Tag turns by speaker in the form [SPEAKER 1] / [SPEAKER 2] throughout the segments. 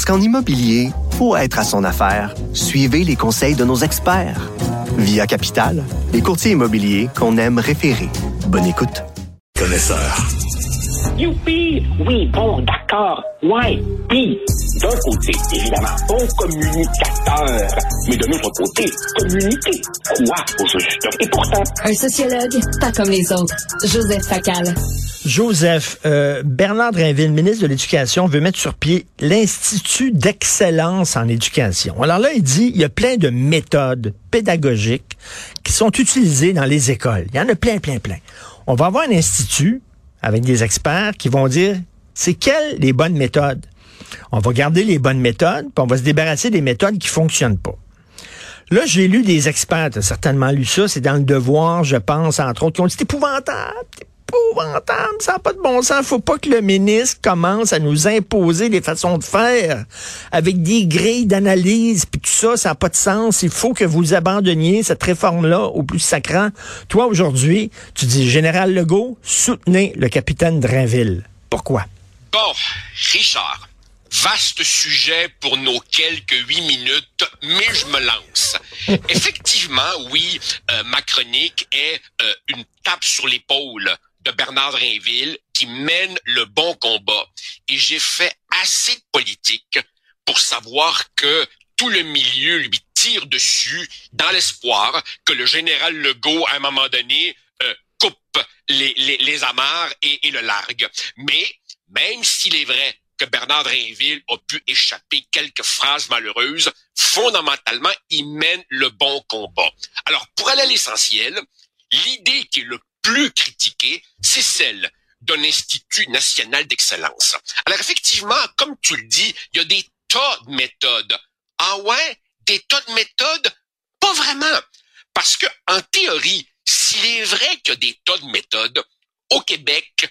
[SPEAKER 1] Parce qu'en immobilier, pour être à son affaire, suivez les conseils de nos experts. Via Capital, les courtiers immobiliers qu'on aime référer. Bonne écoute.
[SPEAKER 2] Connaisseur.
[SPEAKER 3] Youpi! Oui, bon, d'accord. Ouais. Puis, d'un côté, évidemment, bon communicateur. Mais de l'autre côté, communiquer quoi au juste? Et pourtant,
[SPEAKER 4] Un sociologue, pas comme les autres. Joseph Facal.
[SPEAKER 5] Joseph, euh, Bernard Drinville, ministre de l'Éducation, veut mettre sur pied l'Institut d'excellence en éducation. Alors là, il dit, il y a plein de méthodes pédagogiques qui sont utilisées dans les écoles. Il y en a plein, plein, plein. On va avoir un institut avec des experts qui vont dire, c'est quelles les bonnes méthodes? On va garder les bonnes méthodes, puis on va se débarrasser des méthodes qui fonctionnent pas. Là, j'ai lu des experts, t'as certainement lu ça, c'est dans le devoir, je pense, entre autres, qui ont dit c'est épouvantable, épouvantable, ça n'a pas de bon sens, faut pas que le ministre commence à nous imposer des façons de faire avec des grilles d'analyse, puis tout ça, ça n'a pas de sens, il faut que vous abandonniez cette réforme-là au plus sacrant. Toi, aujourd'hui, tu dis, Général Legault, soutenez le capitaine Drainville. Pourquoi?
[SPEAKER 6] Bon, Richard, vaste sujet pour nos quelques huit minutes, mais je me lance. Effectivement, oui, euh, ma chronique est euh, une tape sur l'épaule de Bernard Drinville qui mène le bon combat. Et j'ai fait assez de politique pour savoir que tout le milieu lui tire dessus dans l'espoir que le général Legault, à un moment donné, euh, coupe les, les, les amarres et, et le largue. Mais même s'il est vrai que Bernard Drinville a pu échapper quelques phrases malheureuses, fondamentalement, il mène le bon combat. Alors, pour aller à l'essentiel, l'idée qui est le plus critiquée, c'est celle d'un institut national d'excellence. Alors, effectivement, comme tu le dis, il y a des tas de méthodes. Ah ouais? Des tas de méthodes? Pas vraiment. Parce que, en théorie, s'il est vrai qu'il y a des tas de méthodes, au Québec,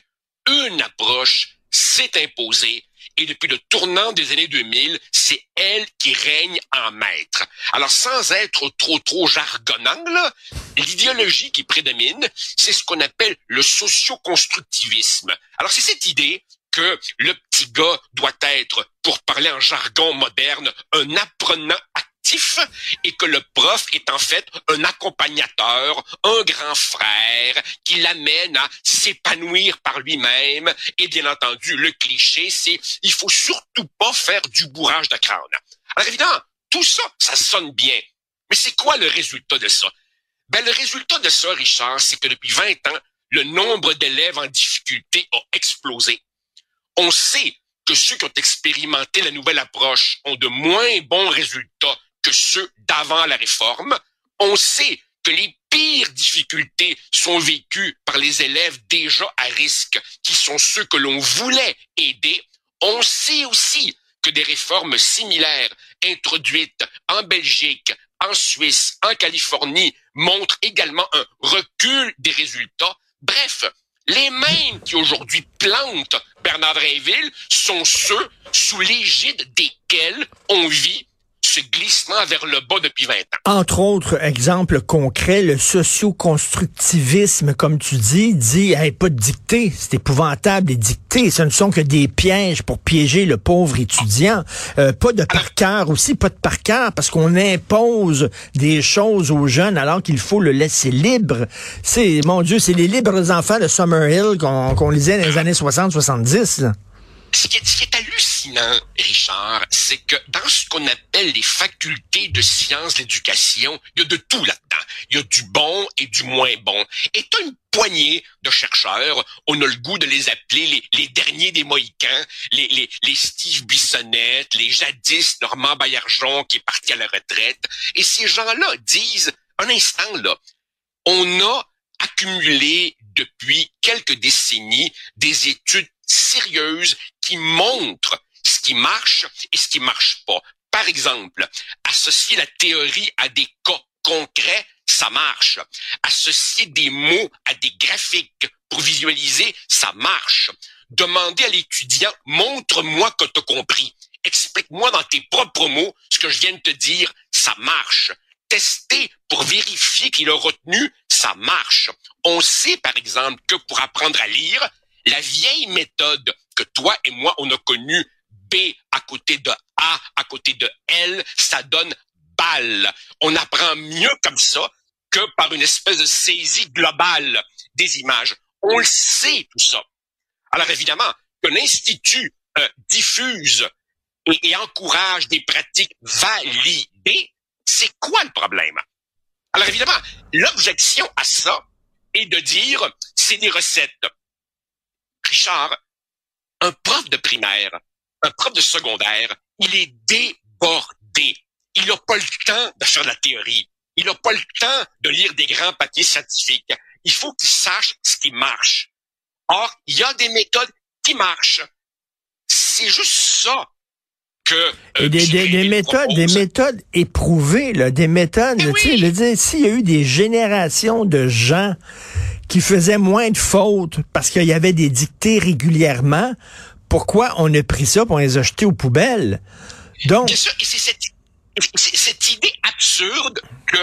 [SPEAKER 6] une approche s'est imposée et depuis le tournant des années 2000, c'est elle qui règne en maître. Alors sans être trop trop jargonnant, là, l'idéologie qui prédomine, c'est ce qu'on appelle le socio-constructivisme. Alors c'est cette idée que le petit gars doit être, pour parler en jargon moderne, un apprenant actif et que le prof est en fait un accompagnateur, un grand frère qui l'amène à s'épanouir par lui-même. Et bien entendu, le cliché, c'est il faut surtout pas faire du bourrage de crâne. Alors évidemment, tout ça, ça sonne bien. Mais c'est quoi le résultat de ça? Ben, le résultat de ça, Richard, c'est que depuis 20 ans, le nombre d'élèves en difficulté a explosé. On sait que ceux qui ont expérimenté la nouvelle approche ont de moins bons résultats que ceux d'avant la réforme. On sait que les pires difficultés sont vécues par les élèves déjà à risque, qui sont ceux que l'on voulait aider. On sait aussi que des réformes similaires introduites en Belgique, en Suisse, en Californie montrent également un recul des résultats. Bref, les mêmes qui aujourd'hui plantent Bernard Drinville sont ceux sous l'égide desquels on vit ce glissement vers le bas depuis 20 ans.
[SPEAKER 5] Entre autres, exemple concret, le socio-constructivisme, comme tu dis, dit hey, pas de dictée, c'est épouvantable les dictées, ce ne sont que des pièges pour piéger le pauvre étudiant. Euh, pas de par cœur aussi, pas de par cœur, parce qu'on impose des choses aux jeunes alors qu'il faut le laisser libre. C'est, mon Dieu, c'est les libres enfants de Summerhill qu'on qu'on lisait dans les années 60-70.
[SPEAKER 6] Ce qui, est, ce qui est hallucinant, Richard, c'est que dans ce qu'on appelle les facultés de sciences d'éducation, il y a de tout là-dedans. Il y a du bon et du moins bon. Et t'as une poignée de chercheurs, on a le goût de les appeler les, les derniers des Mohicans, les, les, les Steve Bissonnette, les jadis Normand Baillargeon qui est parti à la retraite. Et ces gens-là disent, un instant là, on a accumulé depuis quelques décennies des études sérieuses qui montrent ce qui marche et ce qui marche pas. Par exemple, associer la théorie à des cas concrets, ça marche. Associer des mots à des graphiques pour visualiser, ça marche. Demander à l'étudiant, montre-moi que tu as compris. Explique-moi dans tes propres mots ce que je viens de te dire, ça marche. Tester pour vérifier qu'il a retenu, ça marche. On sait, par exemple, que pour apprendre à lire, la vieille méthode que toi et moi, on a connue, B à côté de A à côté de L, ça donne balle. On apprend mieux comme ça que par une espèce de saisie globale des images. On le sait tout ça. Alors évidemment, qu'un institut euh, diffuse et, et encourage des pratiques validées, c'est quoi le problème? Alors évidemment, l'objection à ça est de dire c'est des recettes. Richard, un prof de primaire, un prof de secondaire, il est débordé. Il n'a pas le temps de faire de la théorie. Il n'a pas le temps de lire des grands papiers scientifiques. Il faut qu'il sache ce qui marche. Or, il y a des méthodes qui marchent. C'est juste ça que euh,
[SPEAKER 5] Et des, méthodes, des méthodes éprouvées, là, des méthodes, là, tu sais, dire, s'il y a eu des générations de gens qui faisaient moins de fautes parce qu'il y avait des dictées régulièrement, pourquoi on a pris ça pour les a jetés aux poubelles? Donc,
[SPEAKER 6] Bien sûr, et c'est cette, c'est cette idée absurde que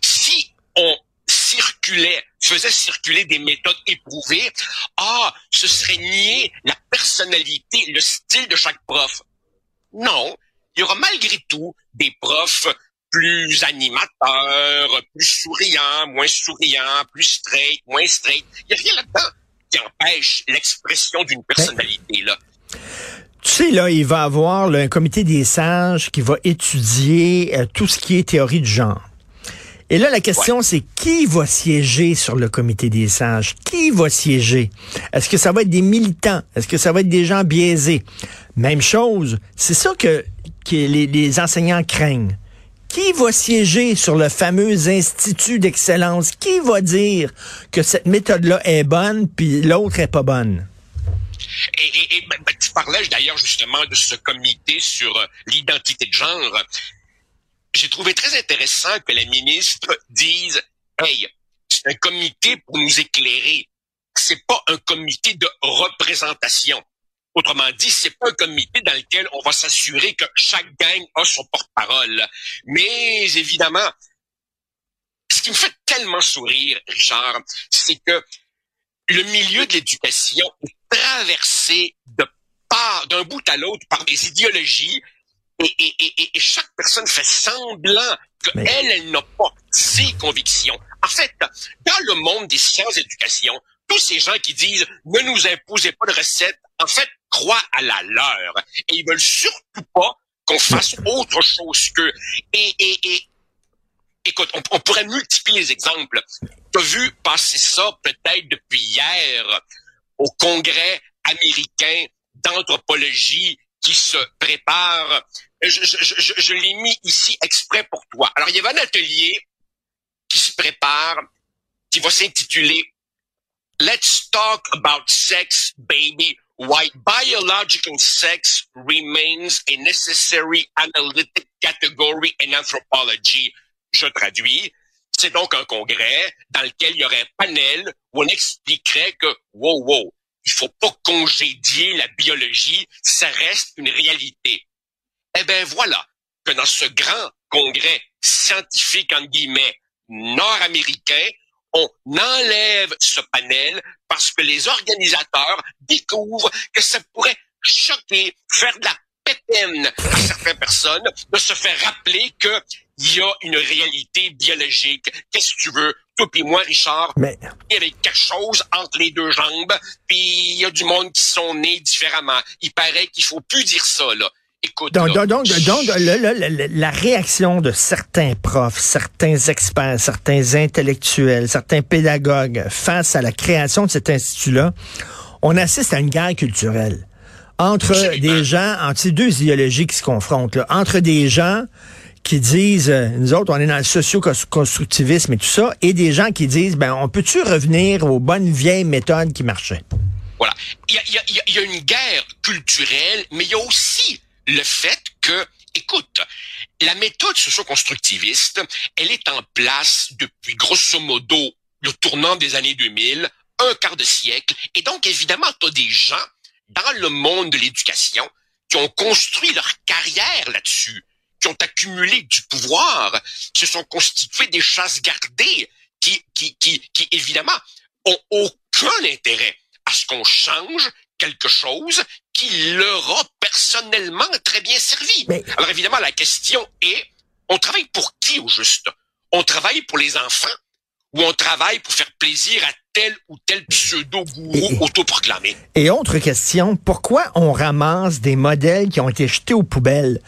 [SPEAKER 6] si on circulait, faisait circuler des méthodes éprouvées, ah, ce serait nier la personnalité, le style de chaque prof. Non, il y aura malgré tout des profs plus animateurs, plus souriants, moins souriants, plus straight, moins straight. Il n'y a rien là-dedans qui empêche l'expression d'une personnalité, là.
[SPEAKER 5] Tu sais, là, il va y avoir là, un comité des sages qui va étudier euh, tout ce qui est théorie du genre. Et là, la question, c'est qui va siéger sur le comité des sages? Qui va siéger? Est-ce que ça va être des militants? Est-ce que ça va être des gens biaisés? Même chose. C'est ça que, que les, les enseignants craignent. Qui va siéger sur le fameux institut d'excellence? Qui va dire que cette méthode-là est bonne puis l'autre est pas bonne?
[SPEAKER 6] Et, et, et ben, ben, tu parlais d'ailleurs justement de ce comité sur euh, l'identité de genre. J'ai trouvé très intéressant que la ministre dise Hey, c'est un comité pour nous éclairer. C'est pas un comité de représentation. Autrement dit, c'est pas un comité dans lequel on va s'assurer que chaque gang a son porte-parole. Mais évidemment, ce qui me fait tellement sourire, Richard, c'est que le milieu de l'éducation est traversé de d'un bout à l'autre par des idéologies et, et, et, et chaque personne fait semblant qu'elle,
[SPEAKER 5] Mais-
[SPEAKER 6] elle, elle n'a pas ses convictions. En fait, dans le monde des sciences d'éducation, tous ces gens qui disent ne nous imposez pas de recettes, en fait, croient à la leur. Et ils veulent surtout pas qu'on fasse autre chose qu'eux. Et, et, et, écoute, on, on pourrait multiplier les exemples. Tu as vu passer ça peut-être depuis hier au Congrès américain d'anthropologie qui se prépare. Je, je, je, je l'ai mis ici exprès pour toi. Alors, il y avait un atelier qui se prépare, qui va s'intituler Let's talk about sex, baby. Why biological sex remains a necessary analytic category in anthropology. Je traduis. C'est donc un congrès dans lequel il y aurait un panel où on expliquerait que, wow, wow, il faut pas congédier la biologie, ça reste une réalité. Eh ben voilà que dans ce grand congrès scientifique, en guillemets, nord-américain, on enlève ce panel parce que les organisateurs découvrent que ça pourrait choquer, faire de la à certaines personnes de se faire rappeler que il y a une réalité biologique. Qu'est-ce que tu veux? Toi et moi, Richard,
[SPEAKER 5] Mais
[SPEAKER 6] il y avait quelque chose entre les deux jambes, puis il y a du monde qui sont nés différemment. Il paraît qu'il faut plus dire ça, là. Écoute,
[SPEAKER 5] Donc, donc, donc, donc, le- le- le- la réaction de certains profs, certains experts, certains intellectuels, certains pédagogues face à la création de cet institut-là, on assiste à une guerre culturelle entre
[SPEAKER 6] Absolument.
[SPEAKER 5] des gens, entre ces deux idéologies qui se confrontent, là, entre des gens qui disent, euh, nous autres, on est dans le socio-constructivisme et tout ça, et des gens qui disent, ben, on peut-tu revenir aux bonnes vieilles méthodes qui marchaient?
[SPEAKER 6] Voilà. Il y a, il y a- il y a- il y a une guerre culturelle, mais il y a aussi le fait que, écoute, la méthode socio-constructiviste, elle est en place depuis grosso modo le tournant des années 2000, un quart de siècle, et donc évidemment, tu as des gens dans le monde de l'éducation qui ont construit leur carrière là-dessus, qui ont accumulé du pouvoir, se sont constitués des chasses gardées, qui, qui, qui, qui évidemment ont aucun intérêt à ce qu'on change quelque chose qui leur a personnellement très bien servi. Alors évidemment, la question est, on travaille pour qui au juste? On travaille pour les enfants ou on travaille pour faire plaisir à tel ou tel pseudo-gourou autoproclamé?
[SPEAKER 5] Et autre question, pourquoi on ramasse des modèles qui ont été jetés aux poubelles?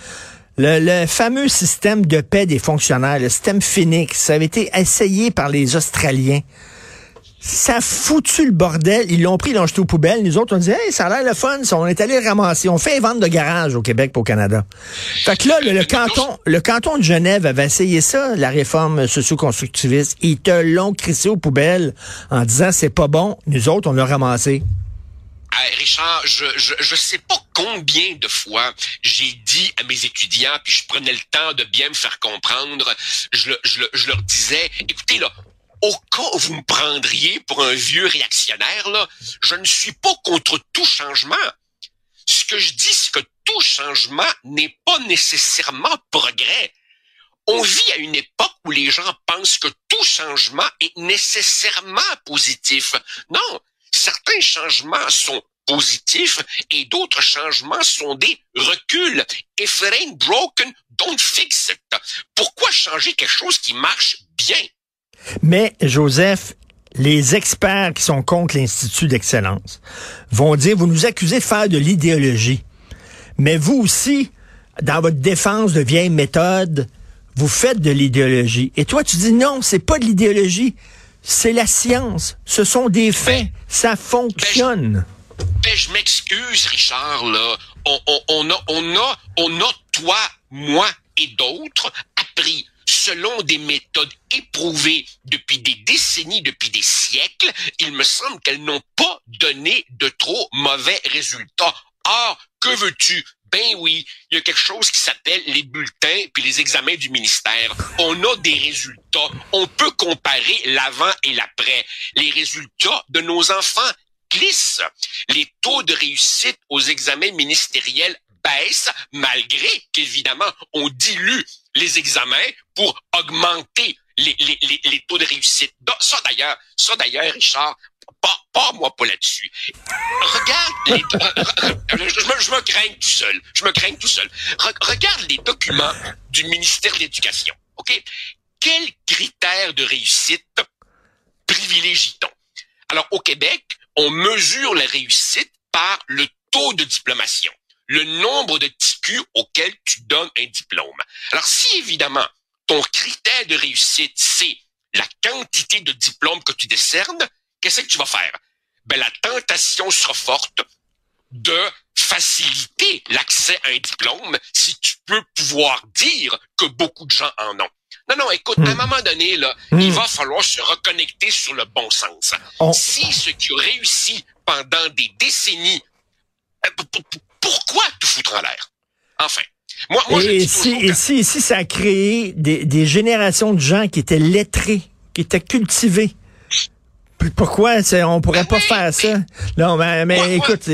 [SPEAKER 5] Le, le, fameux système de paix des fonctionnaires, le système Phoenix, ça avait été essayé par les Australiens. Ça foutu le bordel. Ils l'ont pris, ils l'ont jeté aux poubelles. Nous autres, on dit, hey, ça a l'air le fun. On est allé ramasser. On fait une vente de garage au Québec pour au Canada. Fait que là, le, canton, le canton de Genève avait essayé ça, la réforme socio-constructiviste. Ils te l'ont crissé aux poubelles en disant, c'est pas bon. Nous autres, on l'a ramassé.
[SPEAKER 6] Richard, je, je je sais pas combien de fois j'ai dit à mes étudiants, puis je prenais le temps de bien me faire comprendre, je, je, je leur disais, écoutez là, au cas où vous me prendriez pour un vieux réactionnaire, là, je ne suis pas contre tout changement. Ce que je dis, c'est que tout changement n'est pas nécessairement progrès. On vit à une époque où les gens pensent que tout changement est nécessairement positif. Non, certains changements sont positifs et d'autres changements sont des reculs. If it ain't broken, don't fix it. Pourquoi changer quelque chose qui marche bien?
[SPEAKER 5] Mais, Joseph, les experts qui sont contre l'Institut d'excellence vont dire, vous nous accusez de faire de l'idéologie. Mais vous aussi, dans votre défense de vieilles méthodes, vous faites de l'idéologie. Et toi, tu dis non, c'est pas de l'idéologie, c'est la science. Ce sont des faits. Ben, ça fonctionne.
[SPEAKER 6] Ben, ben, je m'excuse, Richard, là. On, on, on, a, on, a, on a, toi, moi et d'autres, appris selon des méthodes éprouvées depuis des décennies, depuis des siècles, il me semble qu'elles n'ont pas donné de trop mauvais résultats. Or, que veux-tu? Ben oui, il y a quelque chose qui s'appelle les bulletins puis les examens du ministère. On a des résultats. On peut comparer l'avant et l'après. Les résultats de nos enfants glissent. Les taux de réussite aux examens ministériels baissent malgré qu'évidemment on dilue les examens pour augmenter les, les, les, taux de réussite. Ça d'ailleurs, ça d'ailleurs, Richard, pas, pas moi pas là-dessus. Regarde les, je, je me crains tout seul. Je me crains tout seul. regarde les documents du ministère de l'Éducation. OK? Quels critères de réussite privilégie-t-on? Alors, au Québec, on mesure la réussite par le taux de diplomation le nombre de TQ auquel tu donnes un diplôme. Alors si évidemment ton critère de réussite, c'est la quantité de diplômes que tu décernes, qu'est-ce que tu vas faire? Ben, la tentation sera forte de faciliter l'accès à un diplôme si tu peux pouvoir dire que beaucoup de gens en ont. Non, non, écoute, à un hmm. moment donné, là, il hmm. va falloir se reconnecter sur le bon sens. Si ce qui a réussi pendant des décennies, euh, pourquoi tout foutre en l'air? Enfin. Moi, moi,
[SPEAKER 5] et, si, si, ça a créé des, des générations de gens qui étaient lettrés, qui étaient cultivés. Pourquoi on pourrait pas faire ça? Non, mais, écoute,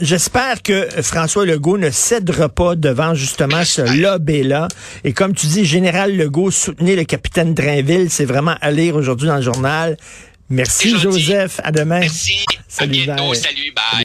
[SPEAKER 5] j'espère que François Legault ne cédera pas devant justement ce lobby-là. Et comme tu dis, Général Legault soutenez le capitaine Drainville, c'est vraiment à lire aujourd'hui dans le journal. Merci Joseph, à demain.
[SPEAKER 6] Merci, salut, à bientôt, salut, bye.